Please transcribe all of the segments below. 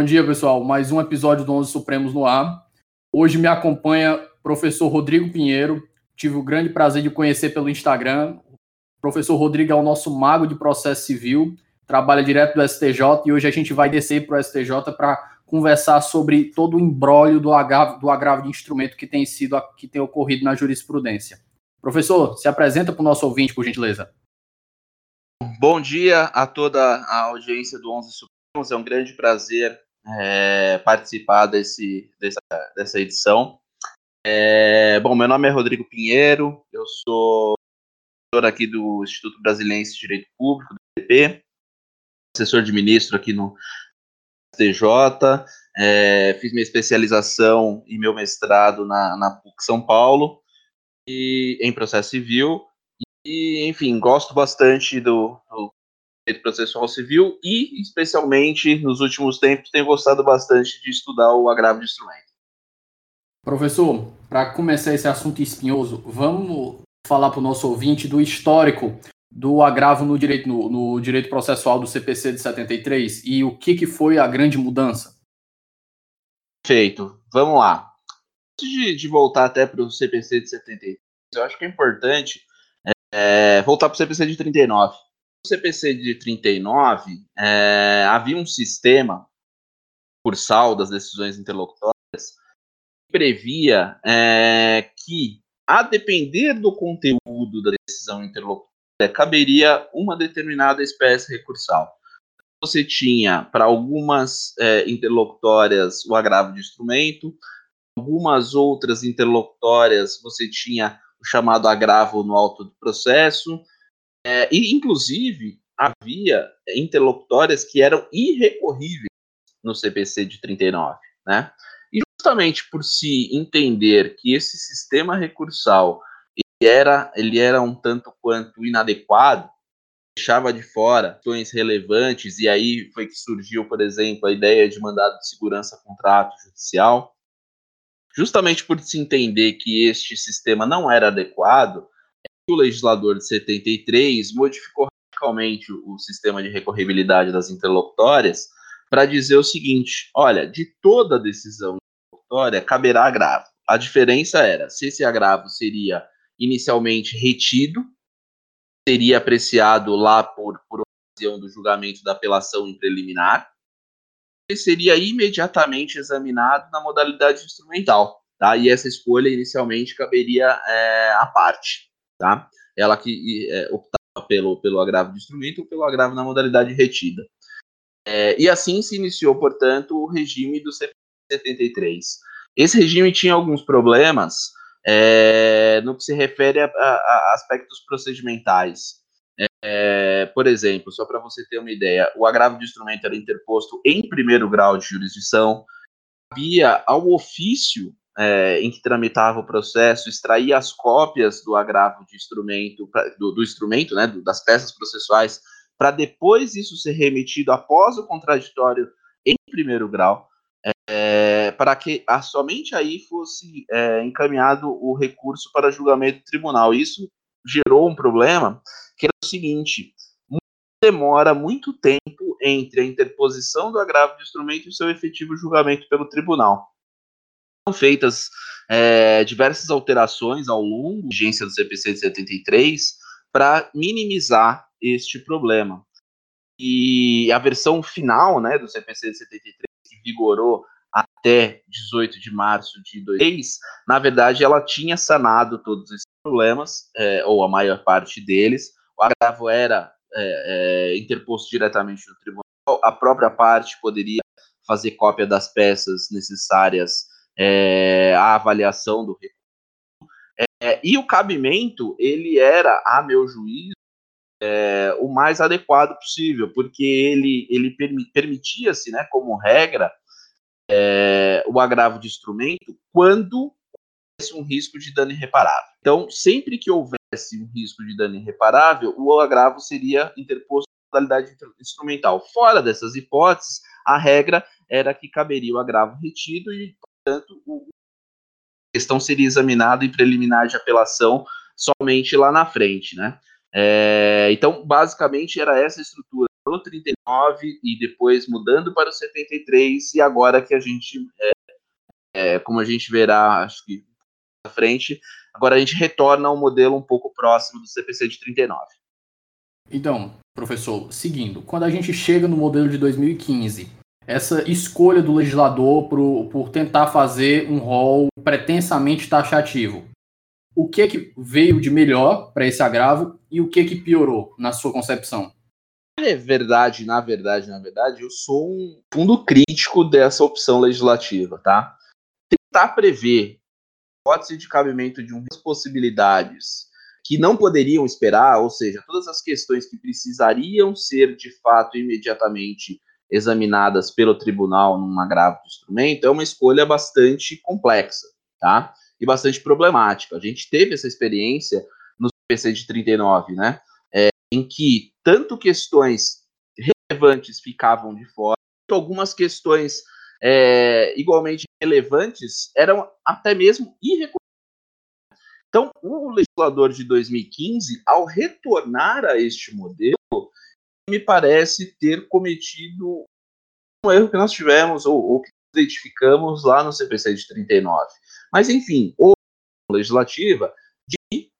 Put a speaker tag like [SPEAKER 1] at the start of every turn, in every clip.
[SPEAKER 1] Bom dia, pessoal. Mais um episódio do 11 Supremos no ar. Hoje me acompanha o professor Rodrigo Pinheiro. Tive o grande prazer de conhecer pelo Instagram. O professor Rodrigo é o nosso mago de processo civil, trabalha direto do STJ e hoje a gente vai descer para o STJ para conversar sobre todo o embrólio do agravo, do agravo de instrumento que tem sido que tem ocorrido na jurisprudência. Professor, se apresenta para o nosso ouvinte, por gentileza.
[SPEAKER 2] Bom dia a toda a audiência do 11 Supremos. É um grande prazer é, participar desse, dessa, dessa edição. É, bom, meu nome é Rodrigo Pinheiro, eu sou professor aqui do Instituto Brasileiro de Direito Público, do IPP, assessor de ministro aqui no STJ, é, fiz minha especialização e meu mestrado na, na PUC São Paulo, e, em processo civil, e, enfim, gosto bastante do, do direito processual civil e, especialmente, nos últimos tempos, tenho gostado bastante de estudar o agravo de instrumento.
[SPEAKER 1] Professor, para começar esse assunto espinhoso, vamos falar para o nosso ouvinte do histórico do agravo no direito, no, no, direito processual do CPC de 73 e o que, que foi a grande mudança?
[SPEAKER 2] Perfeito. Vamos lá. Antes de, de voltar até para o CPC de 73, eu acho que é importante é, voltar para o CPC de 39. CPC de 39, é, havia um sistema cursal das decisões interlocutórias que previa é, que, a depender do conteúdo da decisão interlocutória, caberia uma determinada espécie recursal. Você tinha, para algumas é, interlocutórias, o agravo de instrumento, algumas outras interlocutórias, você tinha o chamado agravo no alto do processo, é, e inclusive havia interlocutórias que eram irrecorríveis no CPC de 39, né? E justamente por se entender que esse sistema recursal ele era, ele era um tanto quanto inadequado, deixava de fora questões relevantes, e aí foi que surgiu, por exemplo, a ideia de mandado de segurança contrato judicial, justamente por se entender que este sistema não era adequado, o legislador de 73 modificou radicalmente o sistema de recorribilidade das interlocutórias para dizer o seguinte: olha, de toda decisão interlocutória caberá agravo. A diferença era se esse agravo seria inicialmente retido, seria apreciado lá por, por ocasião do julgamento da apelação em preliminar, seria imediatamente examinado na modalidade instrumental, tá? E essa escolha inicialmente caberia é, à parte, tá? Ela que é, optava pelo, pelo agravo de instrumento ou pelo agravo na modalidade retida. É, e assim se iniciou, portanto, o regime do CP 73. Esse regime tinha alguns problemas é, no que se refere a, a, a aspectos procedimentais. É, por exemplo, só para você ter uma ideia, o agravo de instrumento era interposto em primeiro grau de jurisdição, havia ao ofício é, em que tramitava o processo, extrair as cópias do agravo de instrumento, do, do instrumento, né, das peças processuais, para depois isso ser remetido após o contraditório em primeiro grau, é, para que a, somente aí fosse é, encaminhado o recurso para julgamento do tribunal. Isso gerou um problema que era o seguinte: demora muito tempo entre a interposição do agravo de instrumento e o seu efetivo julgamento pelo tribunal. Feitas é, diversas alterações ao longo da vigência do CPC de 73 para minimizar este problema. E a versão final né, do CPC de 73, que vigorou até 18 de março de 2003, na verdade, ela tinha sanado todos esses problemas, é, ou a maior parte deles. O agravo era é, interposto diretamente no tribunal, a própria parte poderia fazer cópia das peças necessárias é, à avaliação do recurso. É, e o cabimento, ele era, a meu juízo, é, o mais adequado possível, porque ele, ele permitia-se, né, como regra, é, o agravo de instrumento quando houvesse um risco de dano irreparável. Então, sempre que houvesse um risco de dano irreparável, o agravo seria interposto na modalidade instrumental. Fora dessas hipóteses, a regra era que caberia o agravo retido e, portanto, a questão seria examinada em preliminar de apelação somente lá na frente, né? É, então, basicamente, era essa estrutura. pelo 39 e depois mudando para o 73 e agora que a gente, é, é, como a gente verá, acho que à frente, agora a gente retorna a um modelo um pouco próximo do CPC de 39.
[SPEAKER 1] Então, professor, seguindo, quando a gente chega no modelo de 2015, essa escolha do legislador por, por tentar fazer um rol pretensamente taxativo, o que que veio de melhor para esse agravo e o que que piorou na sua concepção?
[SPEAKER 2] É verdade, na verdade, na verdade, eu sou um fundo crítico dessa opção legislativa, tá? Tentar prever hipótese de cabimento de umas possibilidades que não poderiam esperar, ou seja, todas as questões que precisariam ser de fato imediatamente examinadas pelo tribunal num agravo de instrumento, é uma escolha bastante complexa, tá? E bastante problemática. A gente teve essa experiência no PC de 39, né? É, em que tanto questões relevantes ficavam de fora, algumas questões é, igualmente relevantes eram até mesmo irrecorrentes. Então, o legislador de 2015, ao retornar a este modelo, me parece ter cometido um erro que nós tivemos, ou, ou que identificamos lá no CPC de 39. Mas, enfim, o legislativa de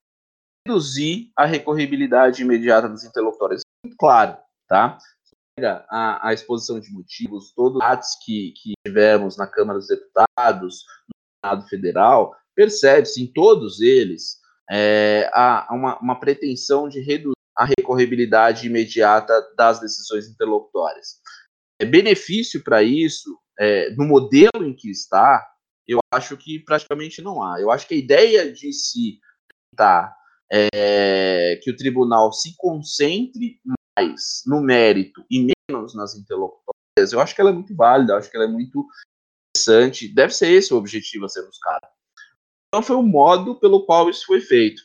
[SPEAKER 2] reduzir a recorribilidade imediata dos interlocutores. Claro, tá? A, a, exposição de motivos, todos os atos que, que tivemos na Câmara dos Deputados, no Senado Federal, percebe-se em todos eles é, a, uma, uma pretensão de reduzir a recorribilidade imediata das decisões interlocutórias. É, benefício para isso, é, no modelo em que está, eu acho que praticamente não há. Eu acho que a ideia de se tentar é, que o tribunal se concentre mais no mérito e menos nas interlocutórias, eu acho que ela é muito válida, eu acho que ela é muito interessante. Deve ser esse o objetivo a ser buscado. Então foi o modo pelo qual isso foi feito.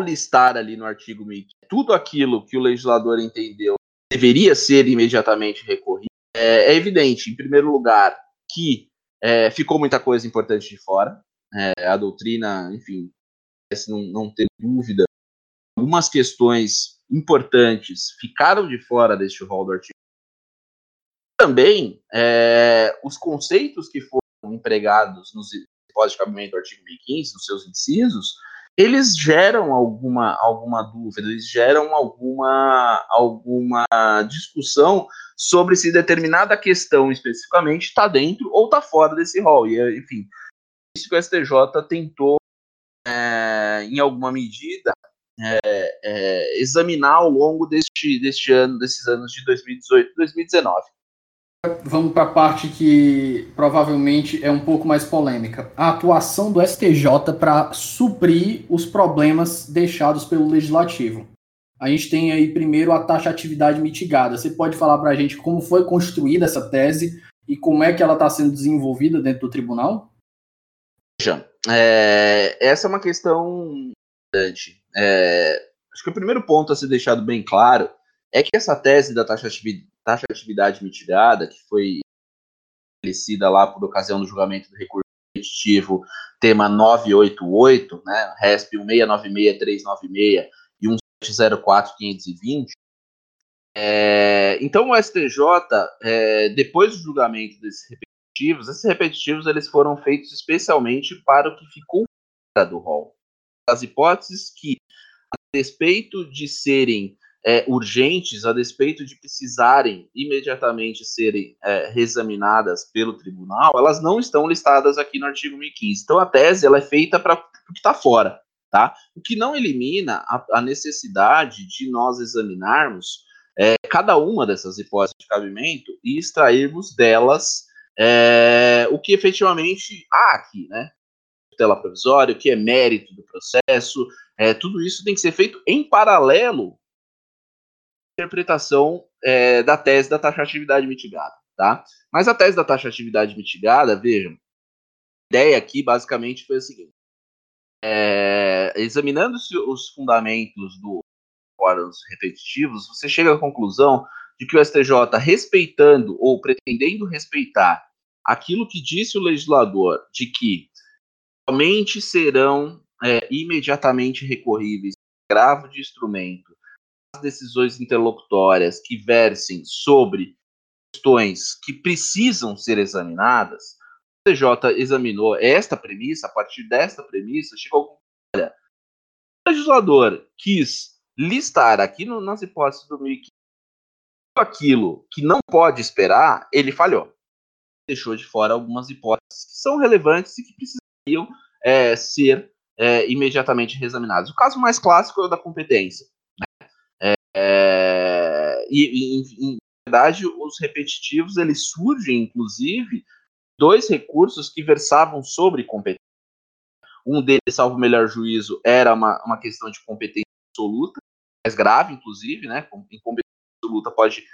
[SPEAKER 2] Listar ali no artigo 1000 tudo aquilo que o legislador entendeu deveria ser imediatamente recorrido, é, é evidente, em primeiro lugar, que é, ficou muita coisa importante de fora. É, a doutrina, enfim, não, não ter dúvida. Algumas questões importantes ficaram de fora deste rol do artigo. Também, é, os conceitos que foram empregados nos hipótese de cabimento do artigo 1015, nos seus incisos, eles geram alguma, alguma dúvida, eles geram alguma, alguma discussão sobre se determinada questão especificamente está dentro ou está fora desse rol. E, enfim, isso que o STJ tentou, é, em alguma medida, é, é, examinar ao longo deste, deste ano, desses anos de 2018 e 2019.
[SPEAKER 1] Vamos para a parte que provavelmente é um pouco mais polêmica. A atuação do STJ para suprir os problemas deixados pelo legislativo. A gente tem aí primeiro a taxatividade mitigada. Você pode falar para a gente como foi construída essa tese e como é que ela está sendo desenvolvida dentro do tribunal?
[SPEAKER 2] Veja, é, essa é uma questão importante. É, acho que o primeiro ponto a ser deixado bem claro é que essa tese da taxatividade taxa de atividade mitigada, que foi estabelecida lá por ocasião do julgamento do recurso competitivo, tema 988, né, RESP 1696396 e 1704520. É, então o STJ, é, depois do julgamento desses repetitivos, esses repetitivos eles foram feitos especialmente para o que ficou fora do rol. As hipóteses que, a respeito de serem é, urgentes, a despeito de precisarem imediatamente serem é, reexaminadas pelo tribunal, elas não estão listadas aqui no artigo 1015. Então a tese ela é feita para o que está fora, tá? O que não elimina a, a necessidade de nós examinarmos é, cada uma dessas hipóteses de cabimento e extrairmos delas é, o que efetivamente há aqui, né? Tutela provisória, o que é mérito do processo, é, tudo isso tem que ser feito em paralelo interpretação é, da tese da taxatividade mitigada, tá? Mas a tese da taxatividade mitigada, vejam, a ideia aqui basicamente foi a seguinte: é, examinando-se os fundamentos do órgãos repetitivos, você chega à conclusão de que o STJ, respeitando ou pretendendo respeitar aquilo que disse o legislador de que somente serão é, imediatamente recorríveis gravo de instrumento decisões interlocutórias que versem sobre questões que precisam ser examinadas, o TJ examinou esta premissa, a partir desta premissa, chegou a olha, o legislador quis listar aqui no, nas hipóteses do 2015 aquilo que não pode esperar, ele falhou. Deixou de fora algumas hipóteses que são relevantes e que precisariam é, ser é, imediatamente reexaminadas. O caso mais clássico é o da competência. É, e, em, em, verdade, os repetitivos eles surgem, inclusive, dois recursos que versavam sobre competência. Um deles, salvo o melhor juízo, era uma, uma questão de competência absoluta, mais grave, inclusive, né? Incompetência absoluta pode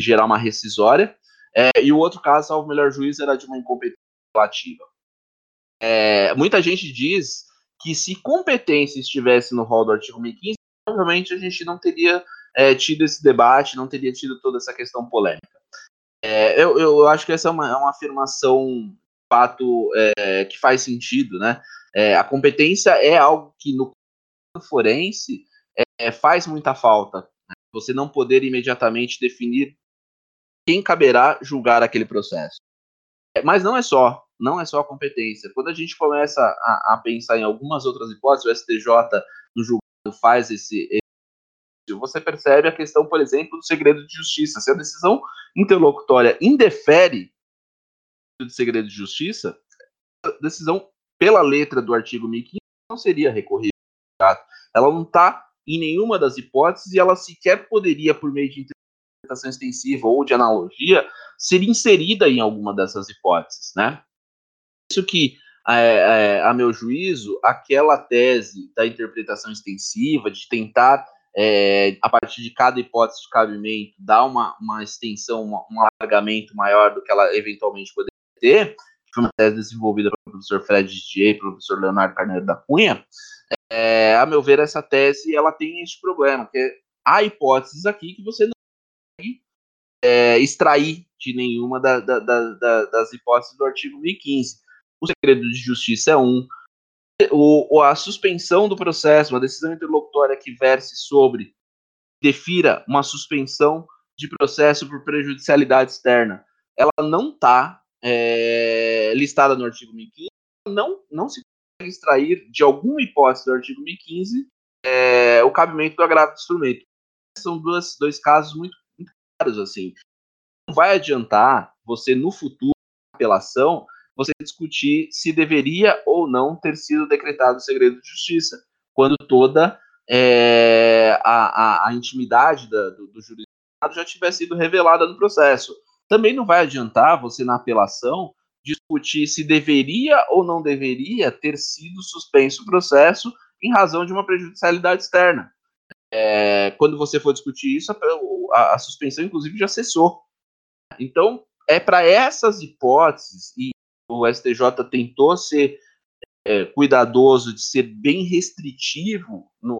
[SPEAKER 2] gerar uma rescisória. É, e o outro caso, salvo o melhor juízo, era de uma incompetência relativa. É, muita gente diz que se competência estivesse no rol do artigo 1015, provavelmente a gente não teria é, tido esse debate, não teria tido toda essa questão polêmica. É, eu, eu, acho que essa é uma, é uma afirmação, fato, é, que faz sentido, né? A competência é algo que no forense faz muita falta. Né? Você não poder imediatamente definir quem caberá julgar aquele processo. Mas não é só, não é só a competência. Quando a gente começa a, a pensar em algumas outras hipóteses, o STJ no julgado faz esse, você percebe a questão, por exemplo, do segredo de justiça. Se a decisão interlocutória indefere do segredo de justiça, a decisão pela letra do artigo 1015 não seria recorrível. Ela não está em nenhuma das hipóteses e ela sequer poderia, por meio de interpretação extensiva ou de analogia, ser inserida em alguma dessas hipóteses, né? Isso que, é, a meu juízo, aquela tese da interpretação extensiva, de tentar, é, a partir de cada hipótese de cabimento, dar uma, uma extensão, um alargamento maior do que ela eventualmente poderia ter, foi uma tese desenvolvida pelo professor Fred Didier e pelo professor Leonardo Carneiro da Cunha, é, a meu ver, essa tese ela tem esse problema, que há hipóteses aqui que você não consegue é, extrair de nenhuma da, da, da, das hipóteses do artigo 1015. O segredo de justiça é um, o, a suspensão do processo, uma decisão interlocutória que verse sobre, defira uma suspensão de processo por prejudicialidade externa, ela não está é, listada no artigo 1015, não, não se extrair de alguma hipótese do artigo 1015 é, o cabimento do agravo do instrumento. São duas, dois casos muito, muito claros, assim. Não vai adiantar você, no futuro, apelação, você discutir se deveria ou não ter sido decretado o segredo de justiça, quando toda é, a, a, a, intimidade da, do, do já tivesse sido revelada no processo. Também não vai adiantar você, na apelação, discutir se deveria ou não deveria ter sido suspenso o processo em razão de uma prejudicialidade externa. É, quando você for discutir isso, a, a, suspensão, inclusive, já cessou. Então, é para essas hipóteses, e o STJ tentou ser é, cuidadoso de ser bem restritivo no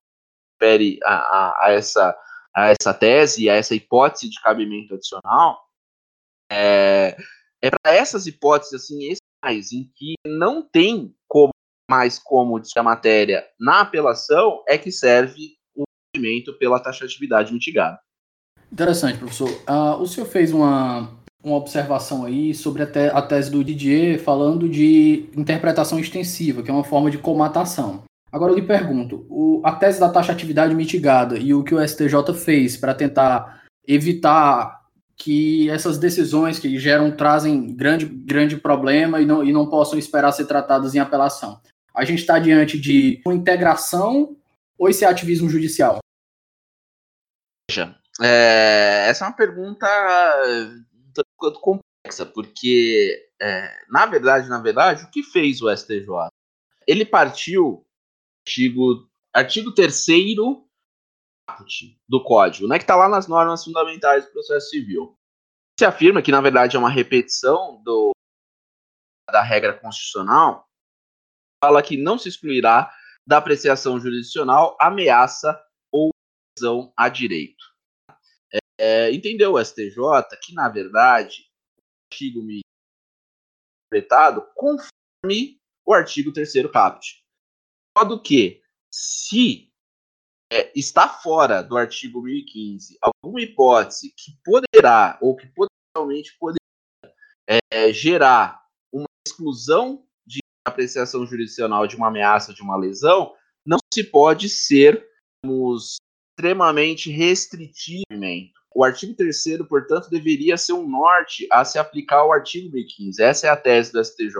[SPEAKER 2] refere a, a, essa, a essa tese, a essa hipótese de cabimento adicional, é, é para essas hipóteses assim especiais em que não tem como, mais como a matéria na apelação é que serve o movimento pela taxatividade mitigada.
[SPEAKER 1] Interessante, professor. Uh, o senhor fez uma, uma observação aí sobre a, te, a tese do Didier falando de interpretação extensiva, que é uma forma de comatação. Agora eu lhe pergunto, o, a tese da taxatividade mitigada e o que o STJ fez para tentar evitar que essas decisões que geram trazem grande, grande problema e não, e não possam esperar ser tratadas em apelação. A gente está diante de uma integração ou esse ativismo judicial?
[SPEAKER 2] Veja, é, essa é uma pergunta tanto complexa, porque, é, na verdade, na verdade, o que fez o STJ? Ele partiu artigo, artigo 3 do código, né, que está lá nas normas fundamentais do processo civil. Se afirma que, na verdade, é uma repetição do, da regra constitucional, fala que não se excluirá da apreciação jurisdicional ameaça ou lesão a direito. É, entendeu o STJ que, na verdade, o artigo interpretado conforme o artigo 3 caput. Modo que, se é, está fora do artigo 1015 alguma hipótese que poderá ou que potencialmente poderia é, gerar uma exclusão de apreciação jurisdicional de uma ameaça de uma lesão, não se pode ser extremamente restritivo. O artigo 3 portanto, deveria ser um norte a se aplicar ao artigo 1015. Essa é a tese do STJ.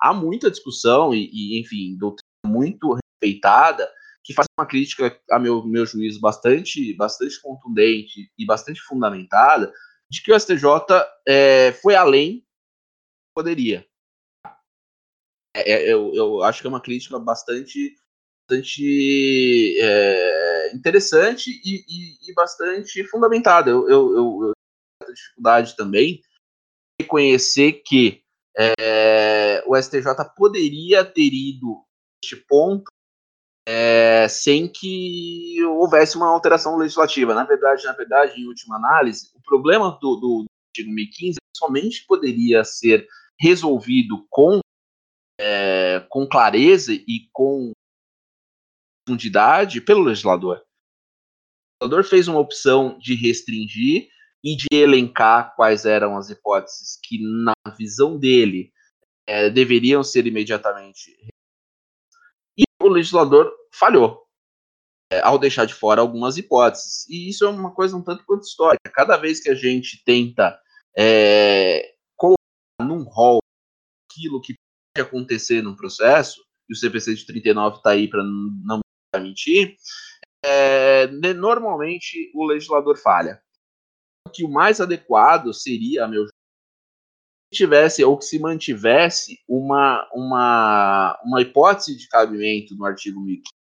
[SPEAKER 2] Há muita discussão e, e enfim, doutrina muito respeitada que faz uma crítica, a meu, meu juízo, bastante, bastante contundente e bastante fundamentada, de que o STJ é, foi além poderia. É, é, eu, eu, acho que é uma crítica bastante, bastante é, interessante e, e, e, bastante fundamentada. Eu, eu, eu, eu tenho dificuldade também reconhecer que é, o STJ poderia ter ido neste ponto é, sem que houvesse uma alteração legislativa. Na verdade, na verdade, em última análise, o problema do, do artigo 1015 somente poderia ser resolvido com, é, com clareza e com profundidade pelo legislador. O legislador fez uma opção de restringir e de elencar quais eram as hipóteses que, na visão dele, é, deveriam ser imediatamente e o legislador falhou é, ao deixar de fora algumas hipóteses. E isso é uma coisa um tanto quanto histórica. Cada vez que a gente tenta é, colocar num rol aquilo que pode acontecer num processo, e o CPC de 39 está aí para não mentir, é, normalmente o legislador falha. Que o mais adequado seria, a meu tivesse ou que se mantivesse uma, uma, uma hipótese de cabimento no artigo 1015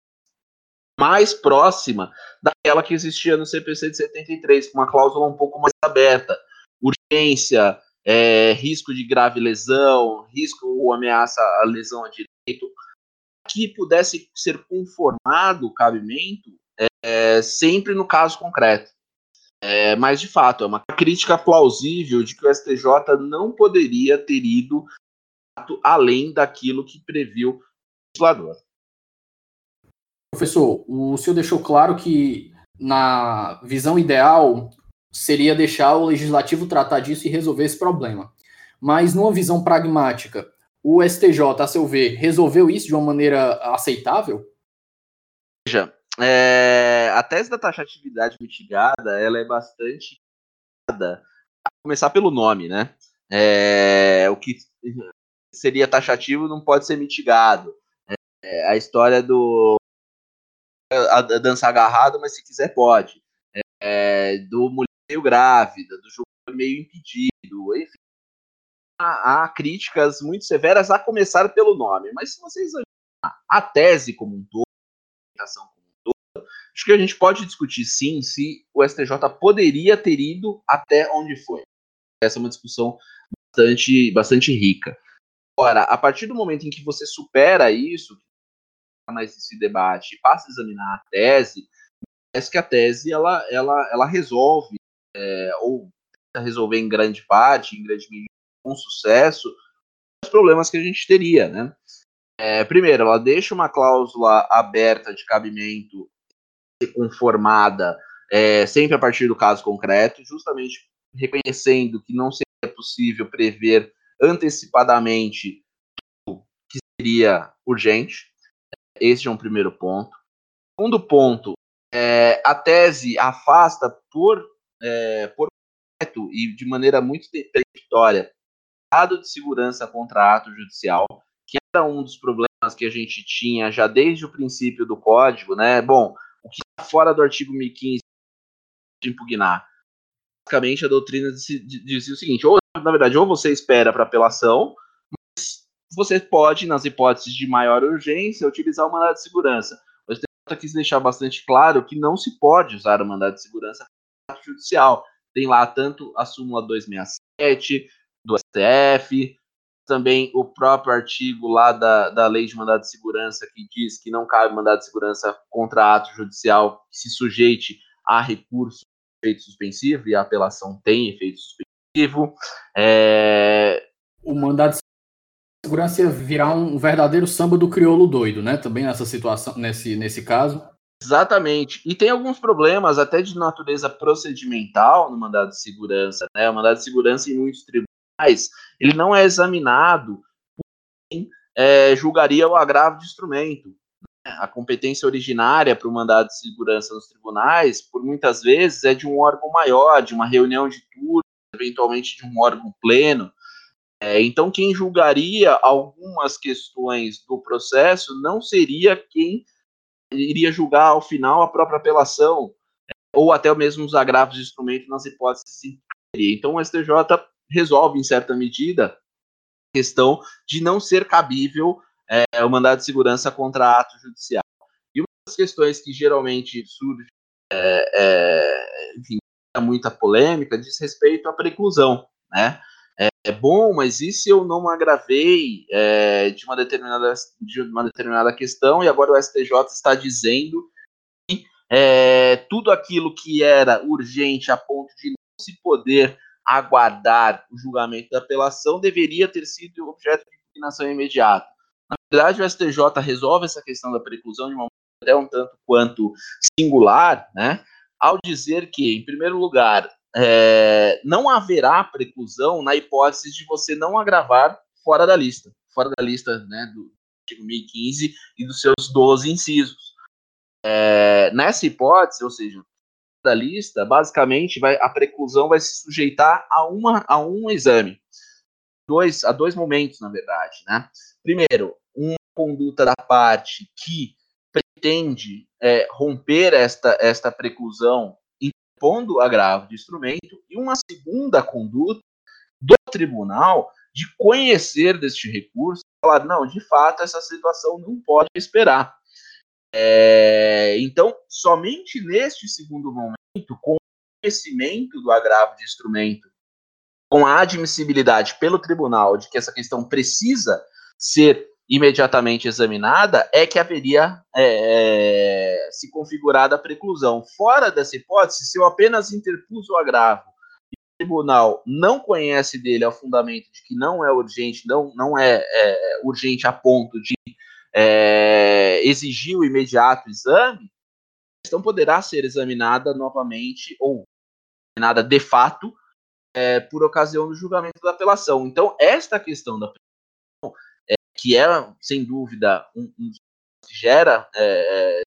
[SPEAKER 2] mais próxima daquela que existia no CPC de 73, com uma cláusula um pouco mais aberta. Urgência, é, risco de grave lesão, risco ou ameaça à lesão a direito, que pudesse ser conformado o cabimento é, sempre no caso concreto. É, mas, de fato, é uma crítica plausível de que o STJ não poderia ter ido além daquilo que previu o legislador.
[SPEAKER 1] Professor, o senhor deixou claro que, na visão ideal, seria deixar o legislativo tratar disso e resolver esse problema. Mas, numa visão pragmática, o STJ, a seu ver, resolveu isso de uma maneira aceitável?
[SPEAKER 2] Veja, é, a tese da taxatividade mitigada ela é bastante a começar pelo nome, né? É, o que seria taxativo não pode ser mitigado. É, a história do a, dança agarrado, mas se quiser pode. É, do mulher meio grávida, do jogo meio impedido, enfim. Há, críticas muito severas a começar pelo nome, mas se vocês a tese como um todo, a Acho que a gente pode discutir sim se o STJ poderia ter ido até onde foi. Essa é uma discussão bastante, bastante rica. Agora, a partir do momento em que você supera isso, mais esse debate, passa a examinar a tese, parece que a tese ela, ela, ela resolve, é, ou resolver em grande parte, em grande medida, com sucesso, os problemas que a gente teria, né? É, primeiro, ela deixa uma cláusula aberta de cabimento conformada é, sempre a partir do caso concreto, justamente reconhecendo que não seria possível prever antecipadamente o que seria urgente. Esse é um primeiro ponto. Segundo ponto, é, a tese afasta por, é, por e de maneira muito peremptória dado de segurança contra ato judicial, que era um dos problemas que a gente tinha já desde o princípio do código, né? Bom, o que está fora do artigo 1015 de impugnar. Basicamente, a doutrina dizia o seguinte: ou, na verdade, ou você espera para apelação, mas você pode, nas hipóteses de maior urgência, utilizar o mandado de segurança. O STJ quis deixar bastante claro que não se pode usar o mandado de segurança judicial. Tem lá tanto a súmula 267 do STF, também o próprio artigo lá da, da lei de mandado de segurança que diz que não cabe mandado de segurança contra ato judicial que se sujeite a recurso de efeito suspensivo e a apelação tem efeito suspensivo. É...
[SPEAKER 1] O mandado de segurança virar um verdadeiro samba do crioulo doido, né? Também nessa situação, nesse, nesse caso.
[SPEAKER 2] Exatamente. E tem alguns problemas até de natureza procedimental no mandado de segurança. Né? O mandado de segurança em muitos tribunais ele não é examinado por quem é, julgaria o agravo de instrumento. Né? A competência originária para o mandado de segurança nos tribunais, por muitas vezes, é de um órgão maior, de uma reunião de turno, eventualmente de um órgão pleno. É, então, quem julgaria algumas questões do processo não seria quem iria julgar ao final a própria apelação, ou até mesmo os agravos de instrumento nas hipóteses Então, o STJ resolve, em certa medida, a questão de não ser cabível é, o mandado de segurança contra ato judicial. E uma das questões que geralmente surge, é, é, enfim, muita polêmica, diz respeito à preclusão, né? É, é, bom, mas e se eu não agravei é, de, uma determinada, de uma determinada questão e agora o STJ está dizendo que é, tudo aquilo que era urgente a ponto de não se poder aguardar o julgamento da apelação deveria ter sido objeto de impugnação imediata. Na verdade, o STJ resolve essa questão da preclusão de uma maneira até um tanto quanto singular, né, ao dizer que, em primeiro lugar, é, não haverá preclusão na hipótese de você não agravar fora da lista, fora da lista né, do artigo 1015 e dos seus 12 incisos. É, nessa hipótese, ou seja, da lista, basicamente vai, a preclusão vai se sujeitar a, uma, a um exame. Dois, a dois momentos, na verdade. Né? Primeiro, uma conduta da parte que pretende é, romper esta, esta preclusão impondo agravo de instrumento, e uma segunda conduta do tribunal de conhecer deste recurso, falar, não, de fato, essa situação não pode esperar. É, então, somente neste segundo momento, com o conhecimento do agravo de instrumento, com a admissibilidade pelo tribunal de que essa questão precisa ser imediatamente examinada, é que haveria é, é, se configurado a preclusão. Fora dessa hipótese, se eu apenas interpus o agravo e o tribunal não conhece dele ao fundamento de que não é urgente, não, não é, é urgente a ponto de é, exigir o imediato exame, a questão poderá ser examinada novamente ou examinada de fato é, por ocasião do julgamento da apelação. Então, esta questão da que é, sem dúvida, um, um gera é, é,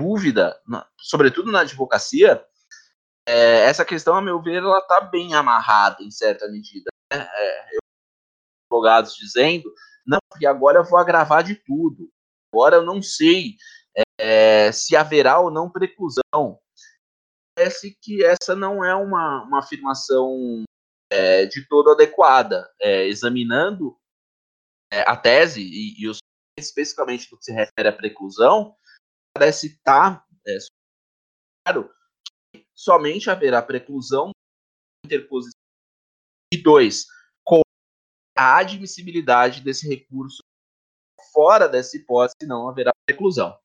[SPEAKER 2] dúvida, na, sobretudo na advocacia, é, essa questão, a meu ver, ela está bem amarrada em certa medida. Né? É, eu, advogados dizendo, não, porque agora eu vou agravar de tudo. Agora eu não sei é, se haverá ou não preclusão. Parece que essa não é uma, uma afirmação é, de todo adequada. É, examinando é, a tese e, e os, especificamente no que se refere à preclusão, parece estar é, claro que somente haverá preclusão interposição e dois a admissibilidade desse recurso fora dessa hipótese não haverá preclusão.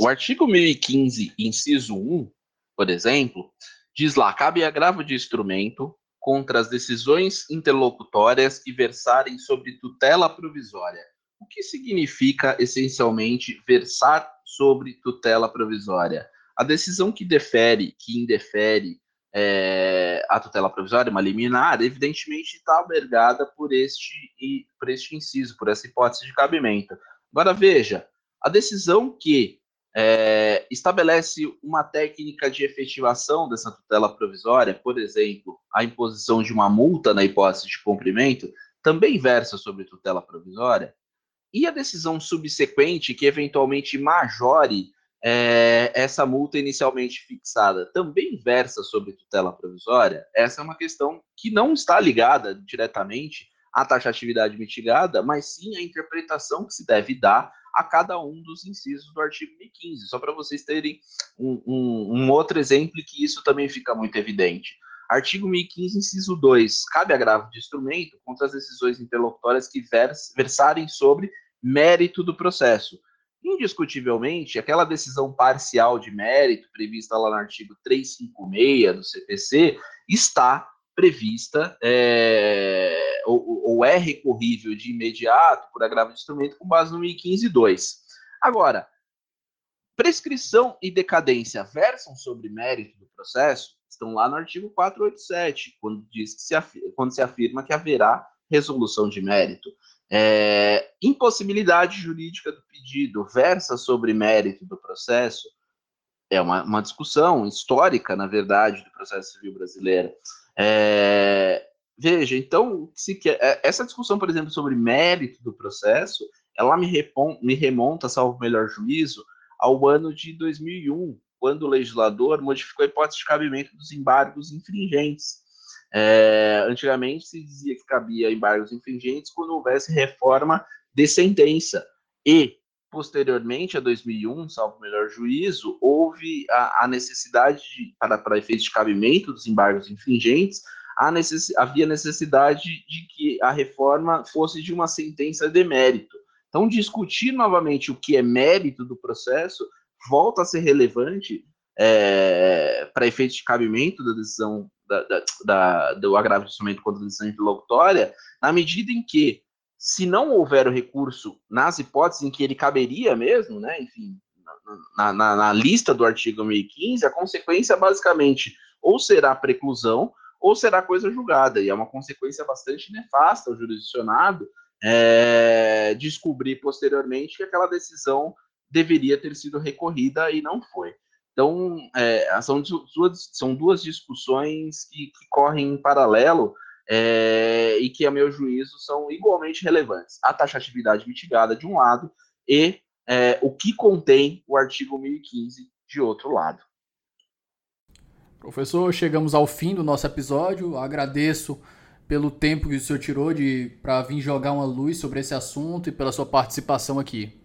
[SPEAKER 2] O artigo 1015, inciso 1, por exemplo, diz lá: cabe agravo de instrumento contra as decisões interlocutórias que versarem sobre tutela provisória. O que significa essencialmente versar sobre tutela provisória? A decisão que defere, que indefere é, a tutela provisória, uma liminar, evidentemente está albergada por este, por este inciso, por essa hipótese de cabimento. Agora veja, a decisão que é, estabelece uma técnica de efetivação dessa tutela provisória, por exemplo, a imposição de uma multa na hipótese de cumprimento, também versa sobre tutela provisória, e a decisão subsequente, que eventualmente majore é, essa multa inicialmente fixada, também versa sobre tutela provisória? Essa é uma questão que não está ligada diretamente à taxatividade mitigada, mas sim à interpretação que se deve dar a cada um dos incisos do artigo 1015, só para vocês terem um, um, um, outro exemplo que isso também fica muito evidente. Artigo 1015, inciso 2, cabe agravo de instrumento contra as decisões interlocutórias que vers, versarem sobre mérito do processo. Indiscutivelmente, aquela decisão parcial de mérito prevista lá no artigo 356 do CPC está prevista é, ou, ou, é recorrível de imediato por agravo de instrumento com base no 1015.2. Agora, prescrição e decadência versam sobre mérito do processo estão lá no artigo 487, quando, diz que se afirma, quando se afirma que haverá resolução de mérito. É, impossibilidade jurídica do pedido versa sobre mérito do processo, é uma, uma discussão histórica, na verdade, do processo civil brasileiro. É, veja, então, se quer, é, essa discussão, por exemplo, sobre mérito do processo, ela me, repon, me remonta, salvo melhor juízo, ao ano de 2001, quando o legislador modificou a hipótese de cabimento dos embargos infringentes. É, antigamente se dizia que cabia embargos infringentes quando houvesse reforma de sentença. E posteriormente a 2001, salvo melhor juízo, houve a, a necessidade, de, para, para efeito de cabimento dos embargos infringentes, necess, havia necessidade de que a reforma fosse de uma sentença de mérito. Então, discutir novamente o que é mérito do processo volta a ser relevante é, para efeito de cabimento da decisão da, da, do agravo de instrumento contra a decisão interlocutória, na medida em que se não houver o recurso nas hipóteses em que ele caberia mesmo, né, enfim, na, na, na lista do artigo 1015, a consequência basicamente ou será preclusão ou será coisa julgada, e é uma consequência bastante nefasta ao jurisdicionado é, descobrir posteriormente que aquela decisão deveria ter sido recorrida e não foi. Então, é, são, duas, são duas discussões que, que correm em paralelo é, e que, a meu juízo, são igualmente relevantes. A taxatividade mitigada, de um lado, e é, o que contém o artigo 1015, de outro lado.
[SPEAKER 1] Professor, chegamos ao fim do nosso episódio. Agradeço pelo tempo que o senhor tirou para vir jogar uma luz sobre esse assunto e pela sua participação aqui.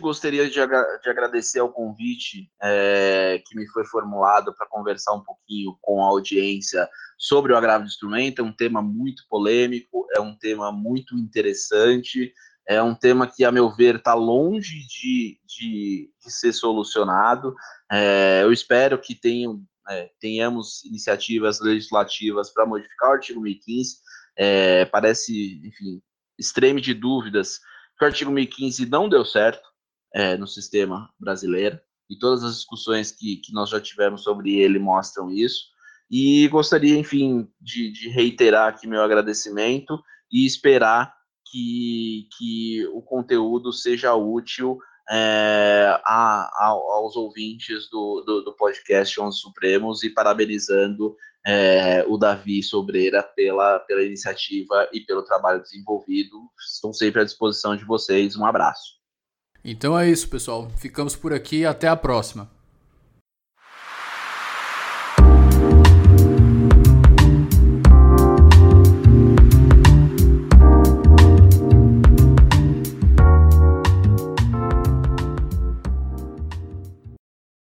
[SPEAKER 2] Gostaria de, de agradecer ao convite é, que me foi formulado para conversar um pouquinho com a audiência sobre o agravo de instrumento. É um tema muito polêmico, é um tema muito interessante, é um tema que, a meu ver, está longe de, de, de, ser solucionado. É, eu espero que tenham, é, tenhamos iniciativas legislativas para modificar o artigo 1015. É, parece, enfim, extreme de dúvidas que o artigo 1015 não deu certo é, no sistema brasileiro, e todas as discussões que, que nós já tivemos sobre ele mostram isso. E gostaria, enfim, de, de reiterar aqui meu agradecimento e esperar que, que o conteúdo seja útil é, a, a, aos ouvintes do, do, do podcast Onze Supremos e parabenizando é, o Davi Sobreira pela, pela iniciativa e pelo trabalho desenvolvido. Estou sempre à disposição de vocês. Um abraço.
[SPEAKER 1] Então é isso, pessoal. Ficamos por aqui. Até a próxima.